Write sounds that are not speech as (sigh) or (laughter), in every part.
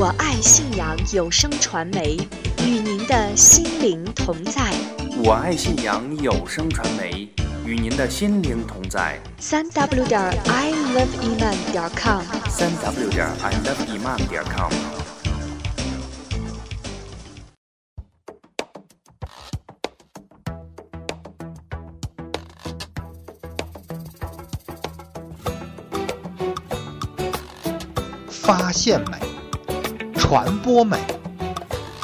我爱信阳有声传媒，与您的心灵同在。我爱信阳有声传媒，与您的心灵同在。三 w 点 i love iman 点 com，三 w 点 i love iman 点 com。发现美，传播美，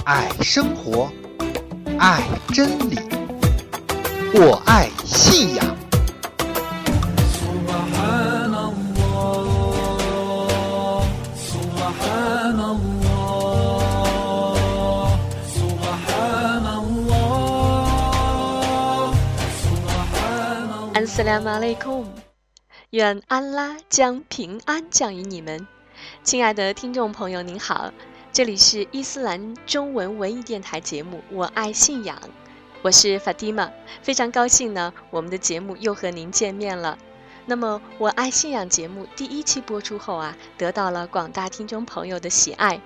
爱生活，爱真理，我爱信仰。安斯拉马勒孔，愿安拉将平安降于你们。亲爱的听众朋友，您好。这里是伊斯兰中文文艺电台节目《我爱信仰》，我是法蒂玛，非常高兴呢，我们的节目又和您见面了。那么，《我爱信仰》节目第一期播出后啊，得到了广大听众朋友的喜爱，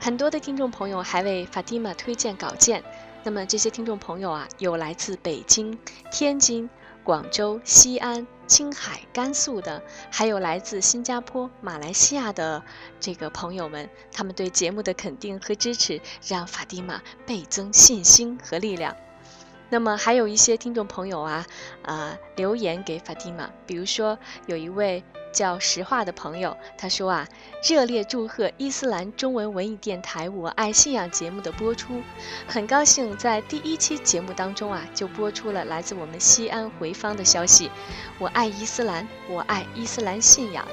很多的听众朋友还为法蒂玛推荐稿件。那么这些听众朋友啊，有来自北京、天津、广州、西安、青海、甘肃的，还有来自新加坡、马来西亚的这个朋友们，他们对节目的肯定和支持，让法蒂玛倍增信心和力量。那么还有一些听众朋友啊，啊、留言给法蒂玛，比如说有一位叫石化的朋友，他说啊，热烈祝贺伊斯兰中文文艺电台《我爱信仰》节目的播出，很高兴在第一期节目当中啊，就播出了来自我们西安回坊的消息。我爱伊斯兰，我爱伊斯兰信仰。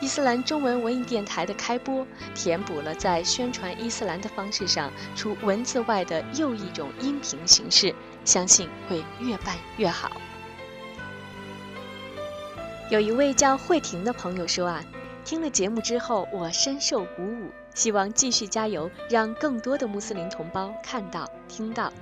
伊斯兰中文文艺电台的开播，填补了在宣传伊斯兰的方式上除文字外的又一种音频形式，相信会越办越好。有一位叫慧婷的朋友说啊，听了节目之后，我深受鼓舞，希望继续加油，让更多的穆斯林同胞看到、听到。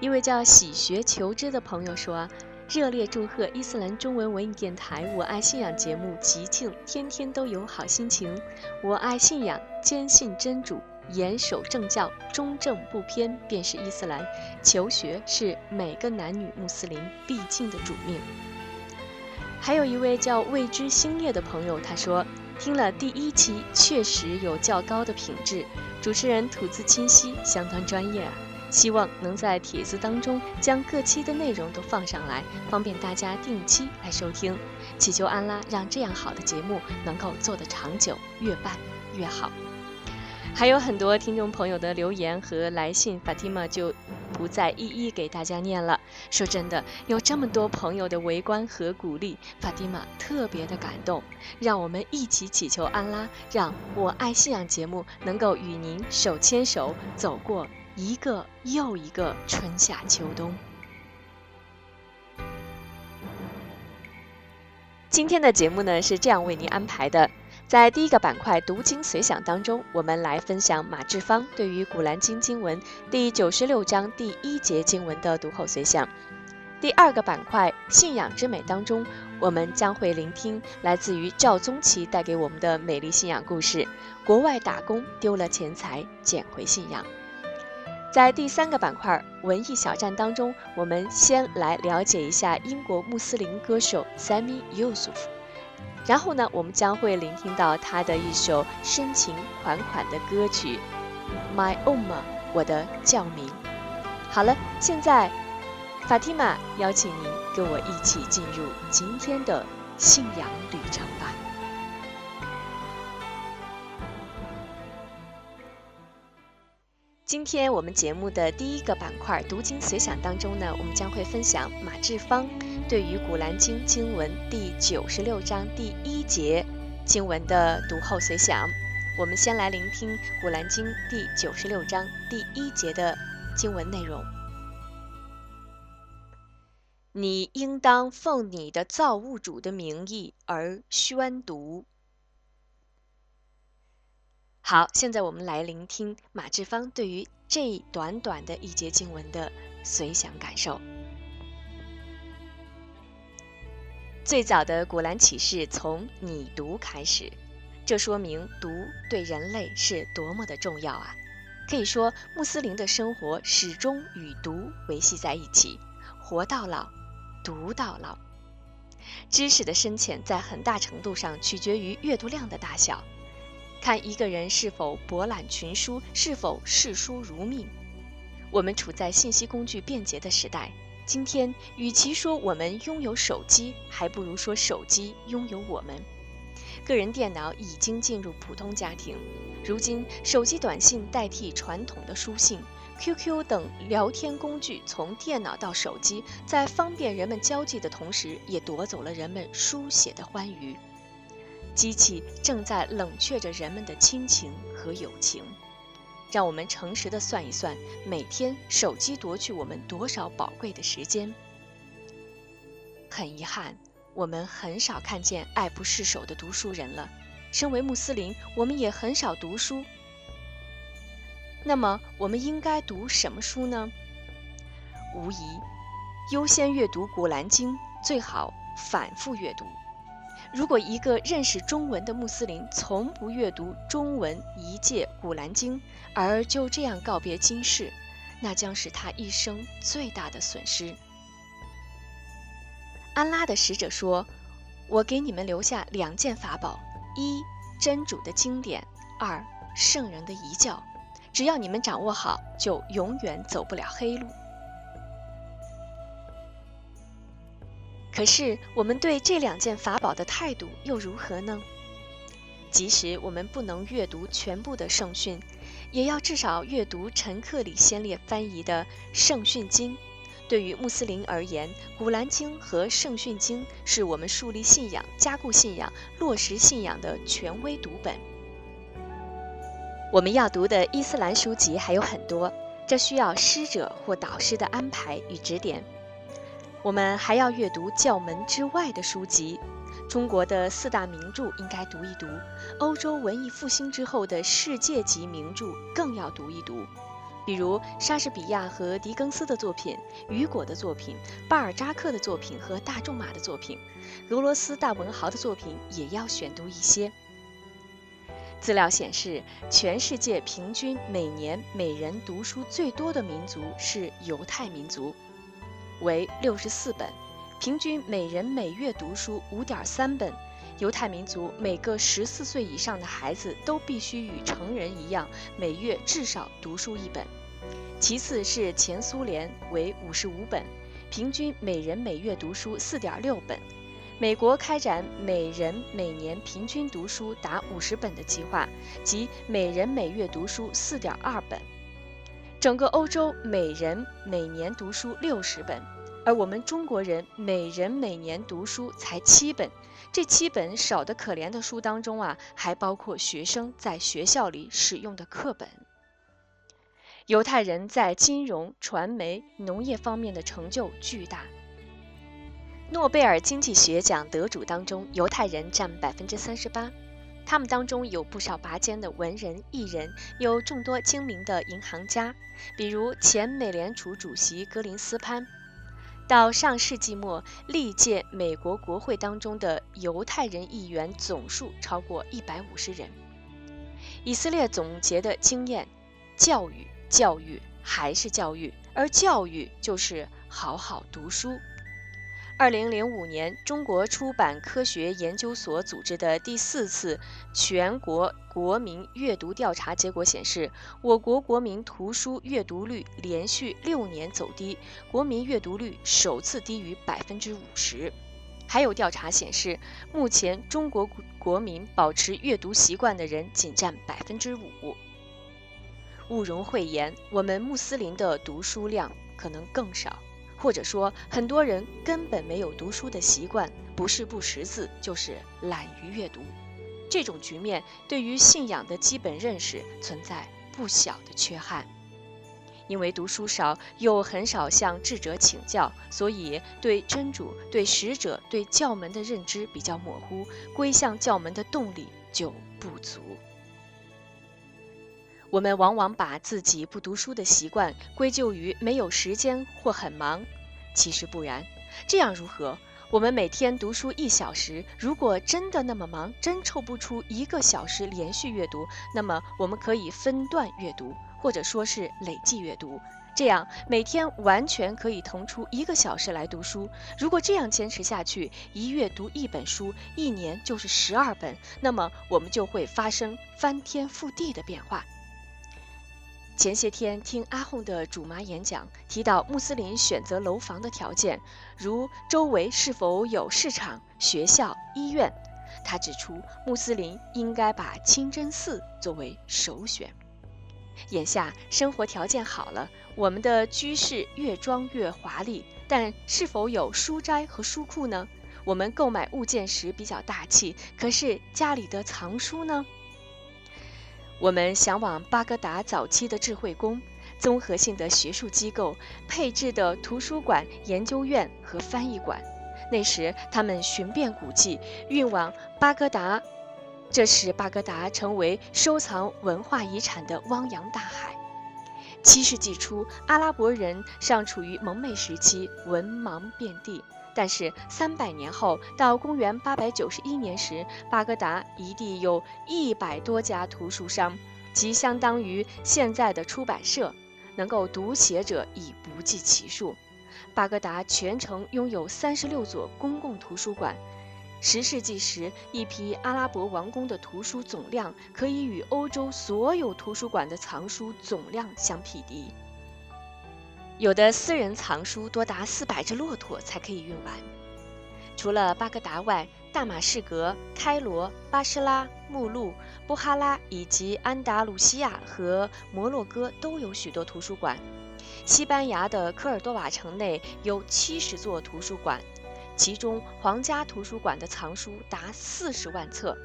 一位叫喜学求知的朋友说啊，热烈祝贺伊斯兰中文文艺电台《我爱信仰》节目吉庆，天天都有好心情。我爱信仰，坚信真主，严守正教，中正不偏，便是伊斯兰。求学是每个男女穆斯林必尽的主命。还有一位叫未知星夜的朋友，他说听了第一期，确实有较高的品质，主持人吐字清晰，相当专业啊。希望能在帖子当中将各期的内容都放上来，方便大家定期来收听。祈求安拉让这样好的节目能够做得长久，越办越好。还有很多听众朋友的留言和来信，法蒂玛就不再一一给大家念了。说真的，有这么多朋友的围观和鼓励，法蒂玛特别的感动。让我们一起祈求安拉，让我爱信仰节目能够与您手牵手走过一个又一个春夏秋冬。今天的节目呢是这样为您安排的。在第一个板块“读经随想”当中，我们来分享马志芳对于《古兰经》经文第九十六章第一节经文的读后随想。第二个板块“信仰之美”当中，我们将会聆听来自于赵宗奇带给我们的美丽信仰故事：国外打工丢了钱财，捡回信仰。在第三个板块“文艺小站”当中，我们先来了解一下英国穆斯林歌手 Sami Yusuf。然后呢，我们将会聆听到他的一首深情款款的歌曲《My Oma》，我的教名。好了，现在法蒂玛邀请您跟我一起进入今天的信仰旅程吧。今天我们节目的第一个板块“读经随想”当中呢，我们将会分享马志芳对于《古兰经》经文第九十六章第一节经文的读后随想。我们先来聆听《古兰经》第九十六章第一节的经文内容：你应当奉你的造物主的名义而宣读。好，现在我们来聆听马志芳对于这短短的一节经文的随想感受。最早的古兰启示从你读开始，这说明读对人类是多么的重要啊！可以说，穆斯林的生活始终与读维系在一起，活到老，读到老。知识的深浅在很大程度上取决于阅读量的大小，看一个人是否博览群书，是否视书如命。我们处在信息工具便捷的时代，今天与其说我们拥有手机，还不如说手机拥有我们。个人电脑已经进入普通家庭，如今手机短信代替传统的书信，QQ 等聊天工具从电脑到手机，在方便人们交际的同时，也夺走了人们书写的欢愉。机器正在冷却着人们的亲情和友情。让我们诚实的算一算，每天手机夺去我们多少宝贵的时间。很遗憾。我们很少看见爱不释手的读书人了。身为穆斯林，我们也很少读书。那么，我们应该读什么书呢？无疑，优先阅读《古兰经》，最好反复阅读。如果一个认识中文的穆斯林从不阅读中文一届《古兰经》，而就这样告别今世，那将是他一生最大的损失。安拉的使者说：“我给你们留下两件法宝：一，真主的经典；二，圣人的遗教。只要你们掌握好，就永远走不了黑路。”可是，我们对这两件法宝的态度又如何呢？即使我们不能阅读全部的圣训，也要至少阅读陈克里先烈翻译的《圣训经》。对于穆斯林而言，《古兰经》和《圣训经》是我们树立信仰、加固信仰、落实信仰的权威读本。我们要读的伊斯兰书籍还有很多，这需要师者或导师的安排与指点。我们还要阅读教门之外的书籍，中国的四大名著应该读一读，欧洲文艺复兴之后的世界级名著更要读一读。比如莎士比亚和狄更斯的作品，雨果的作品，巴尔扎克的作品和大仲马的作品，俄罗斯大文豪的作品也要选读一些。资料显示，全世界平均每年每人读书最多的民族是犹太民族，为六十四本，平均每人每月读书五点三本。犹太民族每个十四岁以上的孩子都必须与成人一样，每月至少读书一本。其次是前苏联，为五十五本，平均每人每月读书四点六本。美国开展每人每年平均读书达五十本的计划，即每人每月读书四点二本。整个欧洲每人每年读书六十本，而我们中国人每人每年读书才七本。这七本少得可怜的书当中啊，还包括学生在学校里使用的课本。犹太人在金融、传媒、农业方面的成就巨大。诺贝尔经济学奖得主当中，犹太人占百分之三十八，他们当中有不少拔尖的文人艺人，有众多精明的银行家，比如前美联储主席格林斯潘。到上世纪末，历届美国国会当中的犹太人议员总数超过一百五十人。以色列总结的经验：教育，教育，还是教育，而教育就是好好读书。二零零五年，中国出版科学研究所组织的第四次全国国民阅读调查结果显示，我国国民图书阅读率连续六年走低，国民阅读率首次低于百分之五十。还有调查显示，目前中国国民保持阅读习惯的人仅占百分之五。勿容讳言，我们穆斯林的读书量可能更少。或者说，很多人根本没有读书的习惯，不是不识字，就是懒于阅读。这种局面对于信仰的基本认识存在不小的缺憾。因为读书少，又很少向智者请教，所以对真主、对使者、对教门的认知比较模糊，归向教门的动力就不足。我们往往把自己不读书的习惯归咎于没有时间或很忙，其实不然。这样如何？我们每天读书一小时，如果真的那么忙，真抽不出一个小时连续阅读，那么我们可以分段阅读，或者说是累计阅读。这样每天完全可以腾出一个小时来读书。如果这样坚持下去，一月读一本书，一年就是十二本，那么我们就会发生翻天覆地的变化。前些天听阿訇的主妈演讲，提到穆斯林选择楼房的条件，如周围是否有市场、学校、医院。他指出，穆斯林应该把清真寺作为首选。眼下生活条件好了，我们的居室越装越华丽，但是否有书斋和书库呢？我们购买物件时比较大气，可是家里的藏书呢？我们向往巴格达早期的智慧宫、综合性的学术机构、配置的图书馆、研究院和翻译馆。那时，他们寻遍古迹，运往巴格达，这使巴格达成为收藏文化遗产的汪洋大海。七世纪初，阿拉伯人尚处于蒙昧时期，文盲遍地。但是三百年后，到公元八百九十一年时，巴格达一地有一百多家图书商，即相当于现在的出版社，能够读写者已不计其数。巴格达全城拥有三十六座公共图书馆。十世纪时，一批阿拉伯王宫的图书总量可以与欧洲所有图书馆的藏书总量相匹敌。有的私人藏书多达四百只骆驼才可以运完。除了巴格达外，大马士革、开罗、巴士拉、目录、布哈拉以及安达卢西亚和摩洛哥都有许多图书馆。西班牙的科尔多瓦城内有七十座图书馆，其中皇家图书馆的藏书达四十万册，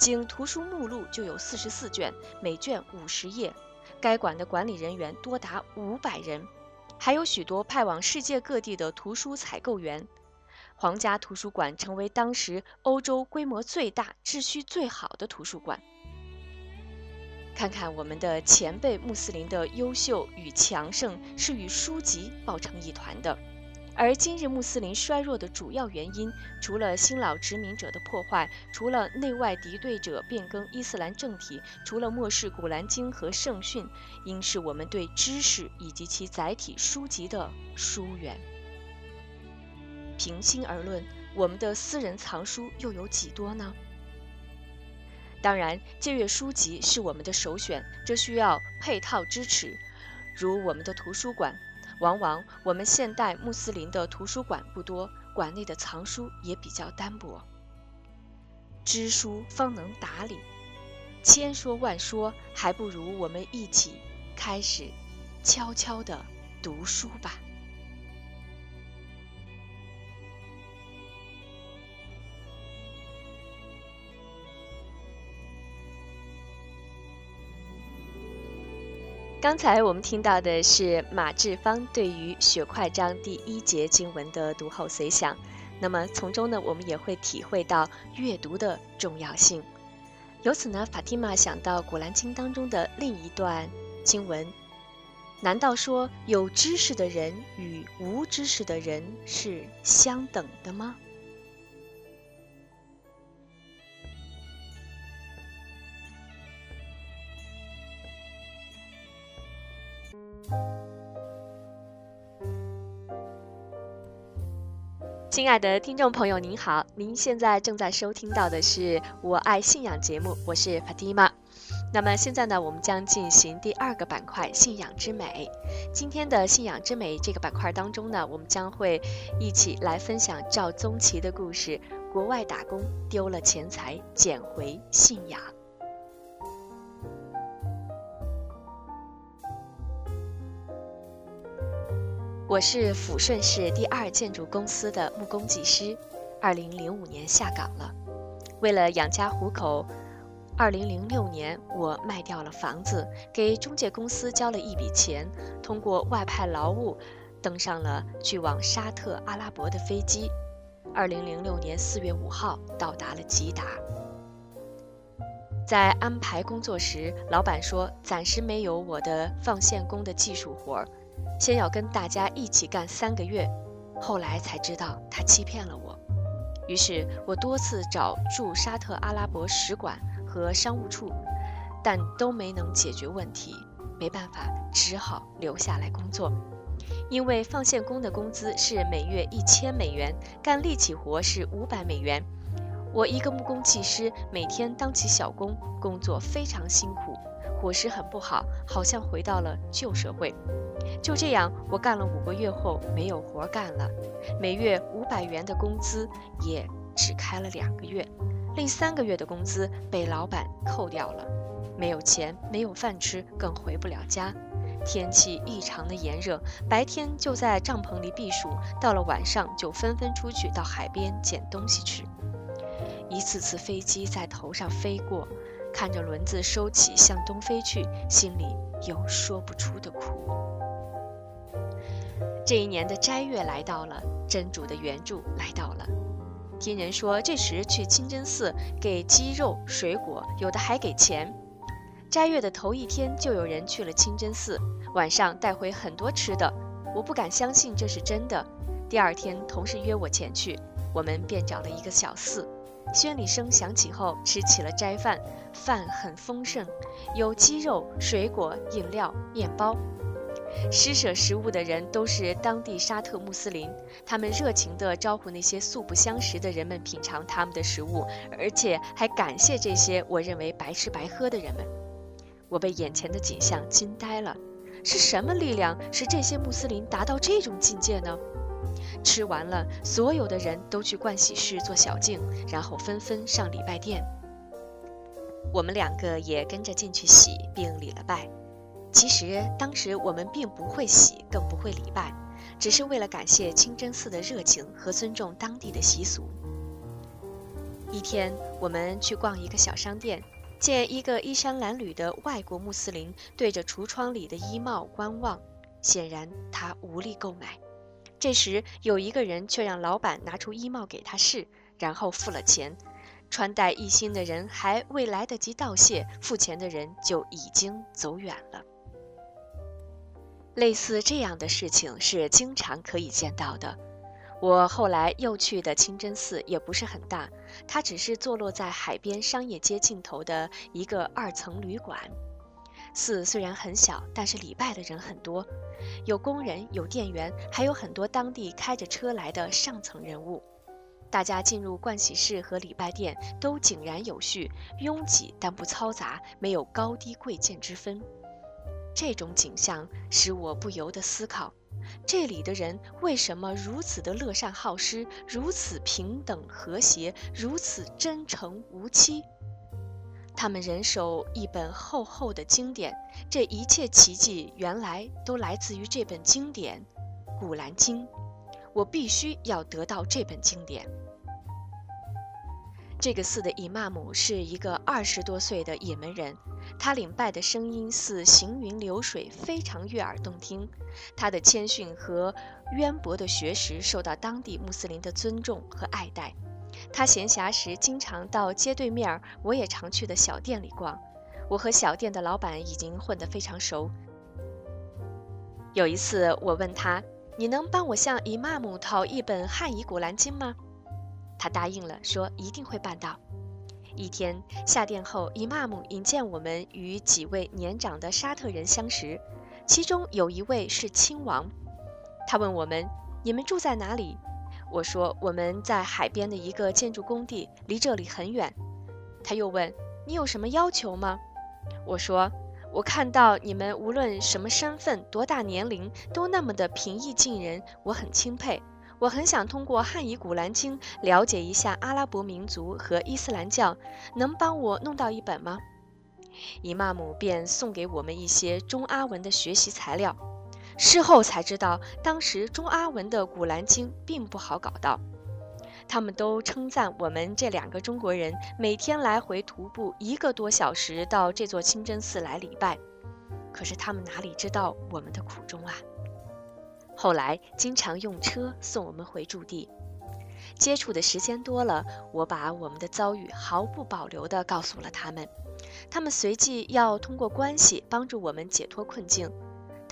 仅图书目录就有四十四卷，每卷五十页。该馆的管理人员多达五百人。还有许多派往世界各地的图书采购员，皇家图书馆成为当时欧洲规模最大、秩序最好的图书馆。看看我们的前辈穆斯林的优秀与强盛，是与书籍抱成一团的。而今日穆斯林衰弱的主要原因，除了新老殖民者的破坏，除了内外敌对者变更伊斯兰政体，除了漠视古兰经和圣训，应是我们对知识以及其载体书籍的疏远。平心而论，我们的私人藏书又有几多呢？当然，借阅书籍是我们的首选，这需要配套支持，如我们的图书馆。往往我们现代穆斯林的图书馆不多，馆内的藏书也比较单薄。知书方能达理，千说万说，还不如我们一起开始悄悄地读书吧。刚才我们听到的是马志芳对于《血块章》第一节经文的读后随想，那么从中呢，我们也会体会到阅读的重要性。由此呢，法蒂玛想到《古兰经》当中的另一段经文：难道说有知识的人与无知识的人是相等的吗？亲爱的听众朋友，您好，您现在正在收听到的是《我爱信仰》节目，我是 Fatima。那么现在呢，我们将进行第二个板块“信仰之美”。今天的“信仰之美”这个板块当中呢，我们将会一起来分享赵宗奇的故事：国外打工丢了钱财，捡回信仰。我是抚顺市第二建筑公司的木工技师，二零零五年下岗了。为了养家糊口，二零零六年我卖掉了房子，给中介公司交了一笔钱，通过外派劳务，登上了去往沙特阿拉伯的飞机。二零零六年四月五号到达了吉达。在安排工作时，老板说暂时没有我的放线工的技术活儿。先要跟大家一起干三个月，后来才知道他欺骗了我。于是我多次找驻沙特阿拉伯使馆和商务处，但都没能解决问题。没办法，只好留下来工作。因为放线工的工资是每月一千美元，干力气活是五百美元。我一个木工技师，每天当起小工，工作非常辛苦，伙食很不好，好像回到了旧社会。就这样，我干了五个月后没有活干了，每月五百元的工资也只开了两个月，另三个月的工资被老板扣掉了，没有钱，没有饭吃，更回不了家。天气异常的炎热，白天就在帐篷里避暑，到了晚上就纷纷出去到海边捡东西吃。一次次飞机在头上飞过，看着轮子收起向东飞去，心里有说不出的苦。这一年的斋月来到了，真主的援助来到了。听人说，这时去清真寺给鸡肉、水果，有的还给钱。斋月的头一天，就有人去了清真寺，晚上带回很多吃的。我不敢相信这是真的。第二天，同事约我前去，我们便找了一个小寺。宣礼声响起后，吃起了斋饭，饭很丰盛，有鸡肉、水果、饮料、面包。施舍食物的人都是当地沙特穆斯林，他们热情地招呼那些素不相识的人们品尝他们的食物，而且还感谢这些我认为白吃白喝的人们。我被眼前的景象惊呆了，是什么力量使这些穆斯林达到这种境界呢？吃完了，所有的人都去盥洗室做小净，然后纷纷上礼拜殿。我们两个也跟着进去洗，并礼了拜。其实当时我们并不会洗，更不会礼拜，只是为了感谢清真寺的热情和尊重当地的习俗。一天，我们去逛一个小商店。见一个衣衫褴褛的外国穆斯林对着橱窗里的衣帽观望，显然他无力购买。这时，有一个人却让老板拿出衣帽给他试，然后付了钱。穿戴一新的人还未来得及道谢，付钱的人就已经走远了。类似这样的事情是经常可以见到的。我后来又去的清真寺也不是很大，它只是坐落在海边商业街尽头的一个二层旅馆。寺虽然很小，但是礼拜的人很多，有工人，有店员，还有很多当地开着车来的上层人物。大家进入盥洗室和礼拜殿都井然有序，拥挤但不嘈杂，没有高低贵贱之分。这种景象使我不由得思考。这里的人为什么如此的乐善好施，如此平等和谐，如此真诚无欺？他们人手一本厚厚的经典，这一切奇迹原来都来自于这本经典《古兰经》。我必须要得到这本经典。这个寺的伊玛目是一个二十多岁的也门人。他领拜的声音似行云流水，非常悦耳动听。他的谦逊和渊博的学识受到当地穆斯林的尊重和爱戴。他闲暇时经常到街对面我也常去的小店里逛。我和小店的老板已经混得非常熟。有一次，我问他：“你能帮我向伊玛姆讨一本汉译古兰经吗？”他答应了，说一定会办到。一天下殿后，伊玛姆引荐我们与几位年长的沙特人相识，其中有一位是亲王。他问我们：“你们住在哪里？”我说：“我们在海边的一个建筑工地，离这里很远。”他又问：“你有什么要求吗？”我说：“我看到你们无论什么身份、多大年龄，都那么的平易近人，我很钦佩。”我很想通过汉译《古兰经》了解一下阿拉伯民族和伊斯兰教，能帮我弄到一本吗？伊玛目便送给我们一些中阿文的学习材料。事后才知道，当时中阿文的《古兰经》并不好搞到。他们都称赞我们这两个中国人每天来回徒步一个多小时到这座清真寺来礼拜，可是他们哪里知道我们的苦衷啊？后来经常用车送我们回驻地，接触的时间多了，我把我们的遭遇毫不保留地告诉了他们。他们随即要通过关系帮助我们解脱困境。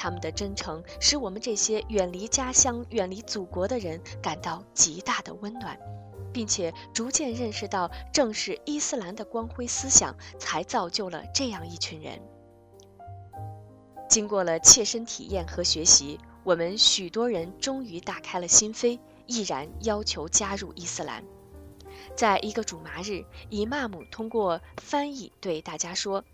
他们的真诚使我们这些远离家乡、远离祖国的人感到极大的温暖。并且逐渐认识到，正是伊斯兰的光辉思想才造就了这样一群人。经过了切身体验和学习，我们许多人终于打开了心扉，毅然要求加入伊斯兰。在一个主麻日，伊玛目通过翻译对大家说：“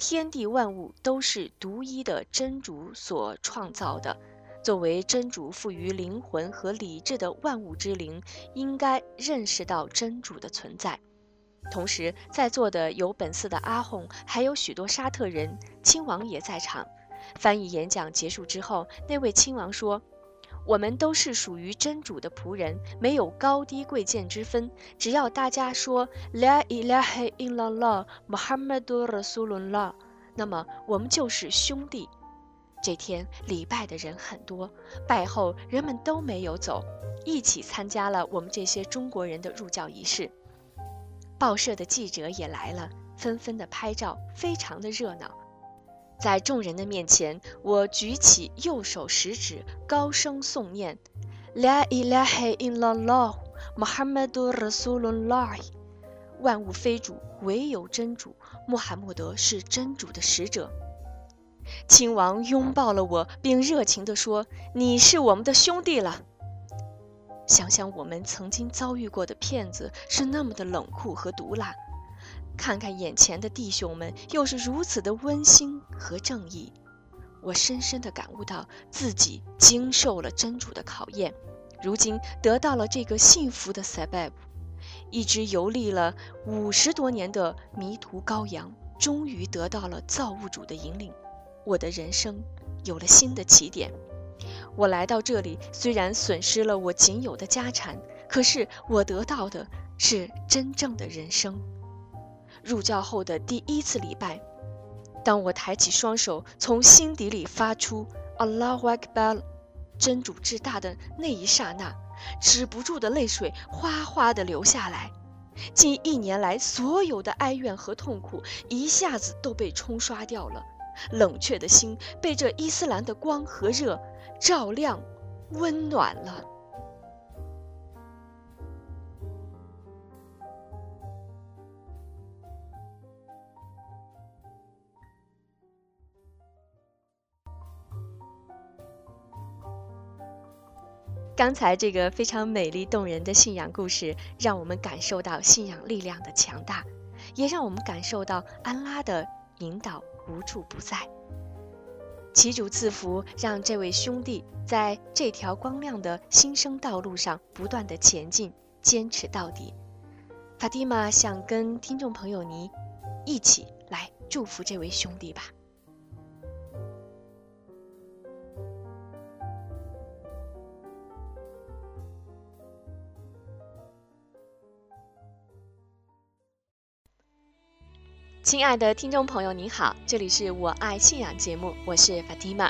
天地万物都是独一的真主所创造的。作为真主赋予灵魂和理智的万物之灵，应该认识到真主的存在。”同时，在座的有本寺的阿訇，还有许多沙特人，亲王也在场。翻译演讲结束之后，那位亲王说。我们都是属于真主的仆人，没有高低贵贱之分。只要大家说 La ilaha illallah Muhammadur Rasulullah，那么我们就是兄弟。这天礼拜的人很多，拜后人们都没有走，一起参加了我们这些中国人的入教仪式。报社的记者也来了，纷纷的拍照，非常的热闹。在众人的面前，我举起右手食指，高声诵念：“La ilaha illallah Muhammadu Rasulullah，。”万物非主，唯有真主。穆罕默德是真主的使者。亲王拥抱了我，并热情地说：“你是我们的兄弟了。”想想我们曾经遭遇过的骗子是那么的冷酷和毒辣。看看眼前的弟兄们，又是如此的温馨和正义，我深深地感悟到自己经受了真主的考验，如今得到了这个幸福的 sabab，一只游历了五十多年的迷途羔羊，终于得到了造物主的引领，我的人生有了新的起点。我来到这里，虽然损失了我仅有的家产，可是我得到的是真正的人生。入教后的第一次礼拜，当我抬起双手，从心底里发出 “Allahu Akbar”，真主至大的那一刹那，止不住的泪水哗哗地流下来。近一年来所有的哀怨和痛苦一下子都被冲刷掉了，冷却的心被这伊斯兰的光和热照亮、温暖了。刚才这个非常美丽动人的信仰故事，让我们感受到信仰力量的强大，也让我们感受到安拉的引导无处不在。祈主赐福，让这位兄弟在这条光亮的新生道路上不断的前进，坚持到底。法蒂玛想跟听众朋友你一起来祝福这位兄弟吧。亲爱的听众朋友，您好，这里是我爱信仰节目，我是 Fatima，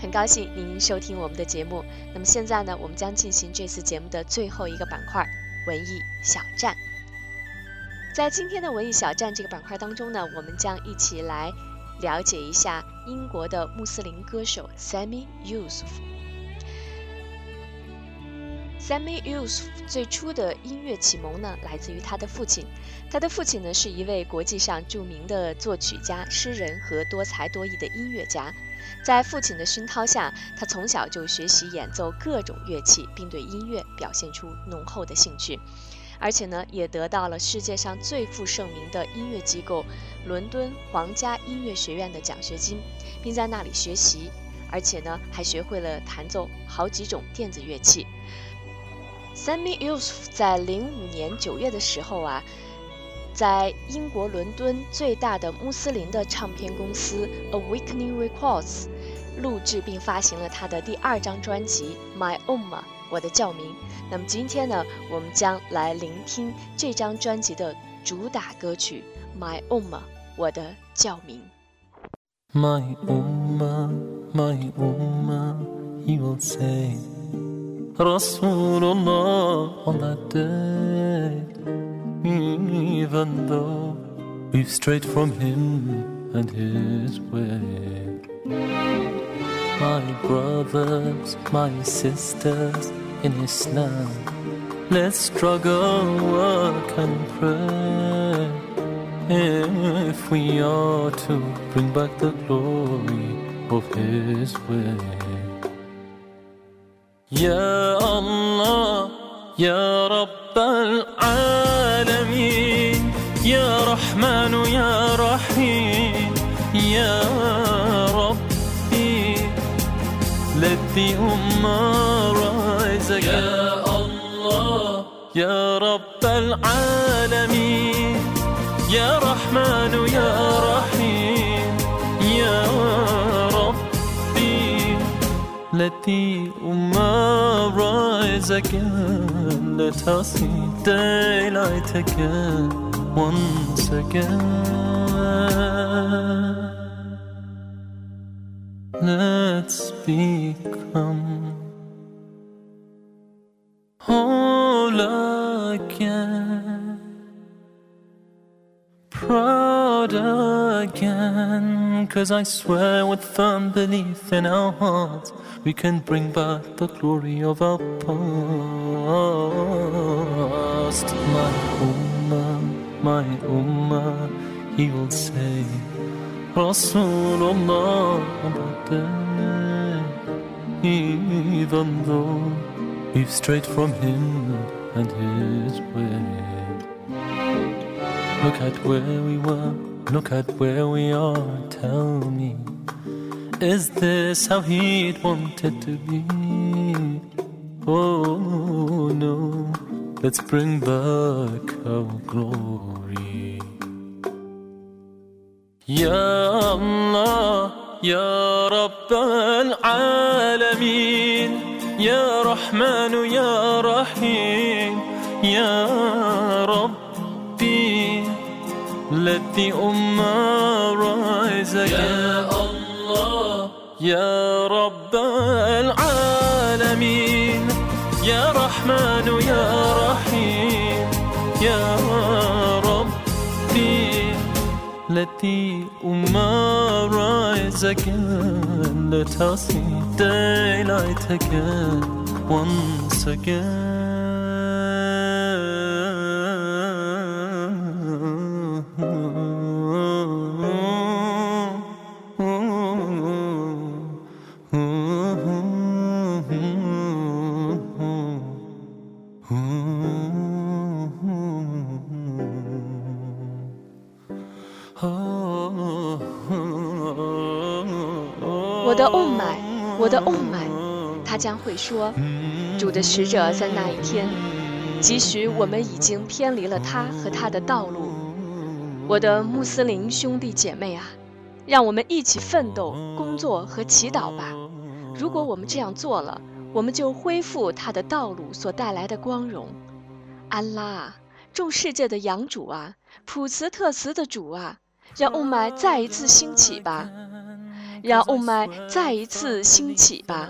很高兴您收听我们的节目。那么现在呢，我们将进行这次节目的最后一个板块——文艺小站。在今天的文艺小站这个板块当中呢，我们将一起来了解一下英国的穆斯林歌手 Sammy Yusuf。Sammy Yusuf 最初的音乐启蒙呢，来自于他的父亲。他的父亲呢，是一位国际上著名的作曲家、诗人和多才多艺的音乐家。在父亲的熏陶下，他从小就学习演奏各种乐器，并对音乐表现出浓厚的兴趣。而且呢，也得到了世界上最负盛名的音乐机构——伦敦皇家音乐学院的奖学金，并在那里学习。而且呢，还学会了弹奏好几种电子乐器。Sammy Yusuf 在零五年九月的时候啊，在英国伦敦最大的穆斯林的唱片公司 Awakening Records 录制并发行了他的第二张专辑《My Ummah》我的教名。那么今天呢，我们将来聆听这张专辑的主打歌曲《My Ummah》我的教名。My Ummah, My Ummah, he will say. Rasulullah on that day. Even though we've strayed from him and his way. My brothers, my sisters in Islam, Let's struggle, work and pray if we are to bring back the glory of His way. يا الله يا رب العالمين يا رحمن يا رحيم يا ربي rise again يا الله. يا رب العالمين يا رحمن يا رحيم. Let the sun rise again. Let us see daylight again. Once again. Let's become whole again, proud again. Cause I swear with firm belief in our hearts we can bring back the glory of our past. My Ummah, my Ummah, he will say. Rasulullah even though we've strayed from him and his way. Look at where we were, look at where we are, tell me, is this how he'd wanted to be? Oh no, let's bring back our glory. يا الله يا رب العالمين يا رحمن يا رحيم يا ربي let the ummah يا رب العالمين يا رحمن يا رحيم يا ربي التي أمار عزكا لتصيد تعصي ديلعتك once again 我的 Oh my，他将会说，主的使者在那一天，即使我们已经偏离了他和他的道路，我的穆斯林兄弟姐妹啊，让我们一起奋斗、工作和祈祷吧。如果我们这样做了，我们就恢复他的道路所带来的光荣。安拉啊，众世界的养主啊，普慈特慈的主啊，让雾霾再一次兴起吧。让雾霾再一次兴起吧，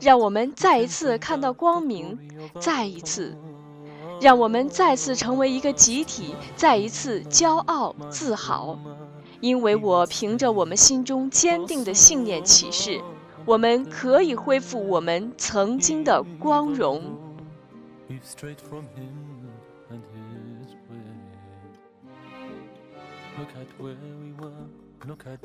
让我们再一次看到光明，再一次，让我们再次成为一个集体，再一次骄傲自豪，因为我凭着我们心中坚定的信念启示，我们可以恢复我们曾经的光荣。Look at where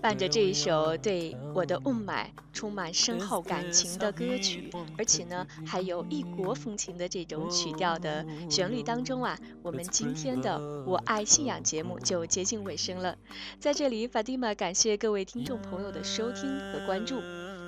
伴着这一首对我的雾霾 (laughs) 充满深厚感情的歌曲，而且呢，还有异国风情的这种曲调的旋律当中啊，我们今天的《我爱信仰》节目就接近尾声了。在这里，法蒂玛感谢各位听众朋友的收听和关注。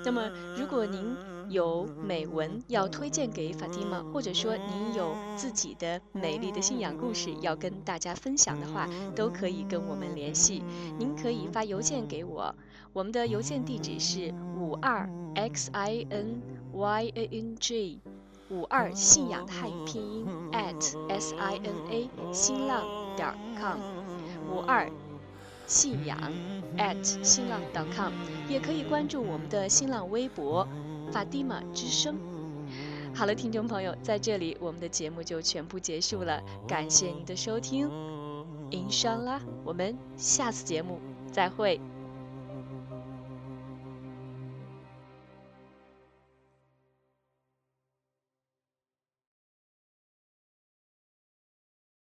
那么，如果您有美文要推荐给法蒂玛，或者说您有自己的美丽的信仰故事要跟大家分享的话，都可以跟我们联系。您可以发邮件给我，我们的邮件地址是五二 x i n y a n g 五二信仰的汉语拼音 at s i n a 新浪点 com 五二信仰 at 新浪 .com，也可以关注我们的新浪微博法蒂玛之声。好了，听众朋友，在这里我们的节目就全部结束了，感谢您的收听，inshallah，我们下次节目再会。